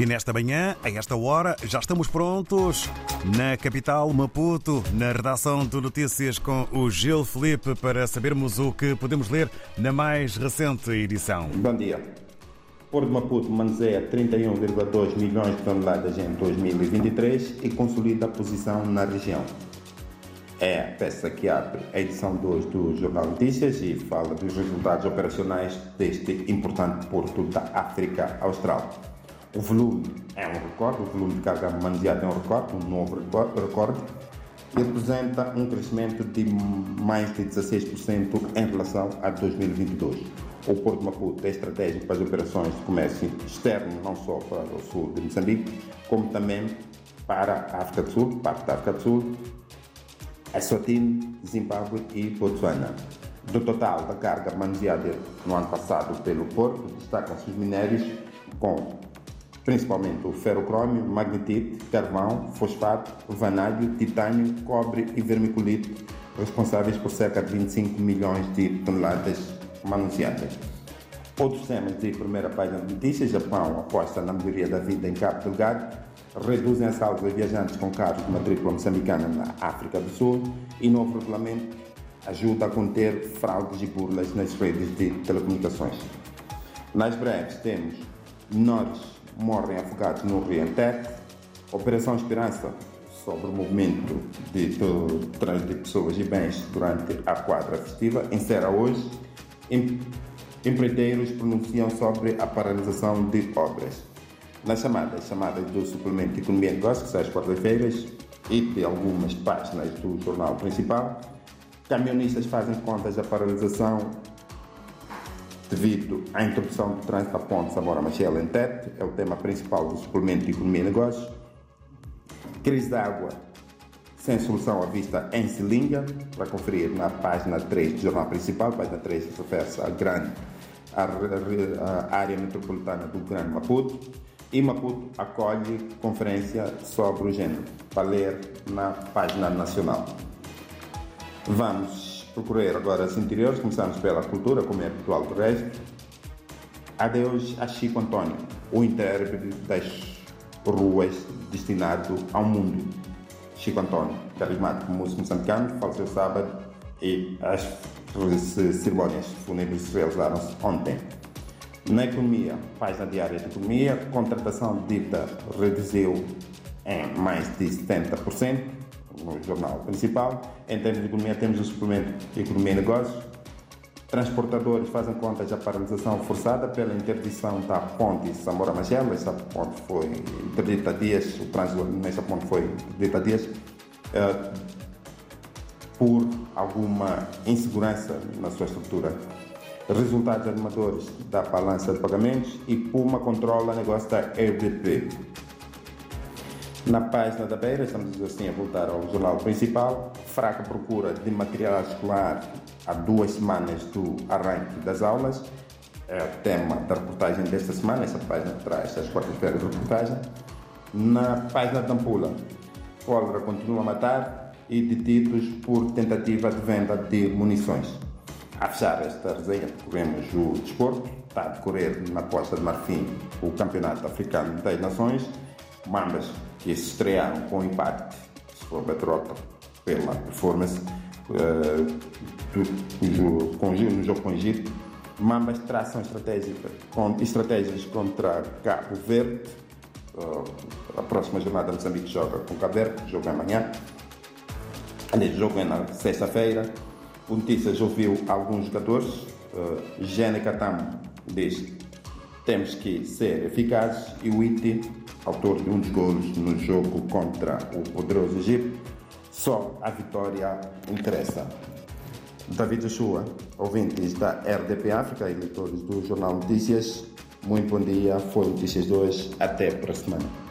E nesta manhã, a esta hora, já estamos prontos na capital Maputo, na redação de notícias com o Gil Felipe para sabermos o que podemos ler na mais recente edição. Bom dia. Porto de Maputo manuseia 31,2 milhões de toneladas em 2023 e consolida a posição na região. É a peça que abre a edição 2 do Jornal Notícias e fala dos resultados operacionais deste importante porto da África Austral. O volume é um recorde, o volume de carga manuseada é um recorde, um novo recorde, e representa um crescimento de mais de 16% em relação a 2022. O Porto Maputo é estratégico para as operações de comércio externo, não só para o sul de Moçambique, como também para a África do Sul, parte da África do Sul, Eswatini, Zimbábue e Botsuana. Do total da carga manuseada no ano passado pelo Porto, destacam-se os minérios com principalmente o ferrocrômio, magnetite, carvão, fosfato, vanádio, titânio, cobre e vermiculite, responsáveis por cerca de 25 milhões de toneladas manuseadas. Outros temas de primeira página de notícias: Japão aposta na melhoria da vida em Cabo Delgado, reduzem a viajantes com carros de matrícula moçambicana na África do Sul e novo regulamento ajuda a conter fraudes e burlas nas redes de telecomunicações. Nas breves temos menores morrem afogados no Rio Antete, Operação Esperança sobre o movimento de trânsito de pessoas e bens durante a quadra festiva encerra hoje. Empreiteiros pronunciam sobre a paralisação de obras. Nas chamadas, chamadas do suplemento de Economia e Negócios, às quartas-feiras, e de algumas páginas do jornal principal, caminhonistas fazem contas da paralisação devido à introdução do trânsito da ponte Samora Machel em Tete, é o tema principal do suplemento de Economia e Negócios. Crise da água sem solução à vista em Silinga, para conferir na página 3 do jornal principal, página 3 refere-se à grande a, a, área metropolitana do Grande Maputo e Maputo acolhe conferência sobre o género, para ler na página nacional. Vamos procurar agora as interiores, começamos pela cultura, como é habitual do resto. Adeus a Chico Antônio, o intérprete das ruas destinado ao mundo. Chico Antônio, carismático músico moçambicano, faleceu sábado e as cerimônias fúnebres se realizaram-se ontem. Na economia, página diária de economia, contratação dita reduziu em mais de 70% no jornal principal. Em termos de economia, temos o suplemento Economia e Negócios. Transportadores fazem conta da paralisação forçada pela interdição da ponte Samora Machel. Essa ponte foi interdita dias, o trânsito nessa ponte foi interdito há dias, uh, por alguma insegurança na sua estrutura. Resultados animadores da balança de pagamentos e Puma controla negócio da RDP. Na página da Beira, estamos assim a voltar ao jornal principal. Fraca procura de material escolar há duas semanas do arranque das aulas. É o tema da reportagem desta semana. Essa página traz as quartas-feiras de reportagem. Na página da Ampula, cólera continua a matar e detidos por tentativa de venda de munições. A fechar esta resenha, percorremos o desporto. Está a decorrer na Costa de Marfim o Campeonato Africano das Nações. Mambas que estrearam com empate sobre a troca pela performance uh, do, com, no jogo com o Egito. Mambas traçam estratégias contra Cabo Verde. Uh, a próxima jornada Moçambique joga com Cabo Verde, jogo é amanhã. Aliás, jogo é na sexta-feira. O Notícias ouviu alguns jogadores. Uh, Gene Catam diz temos que ser eficazes e o Iti, autor de um dos gols no jogo contra o poderoso Egito, só a vitória interessa. David Joshua, ouvintes da RDP África e leitores do Jornal Notícias, muito bom dia, foi Notícias 2, até para a semana.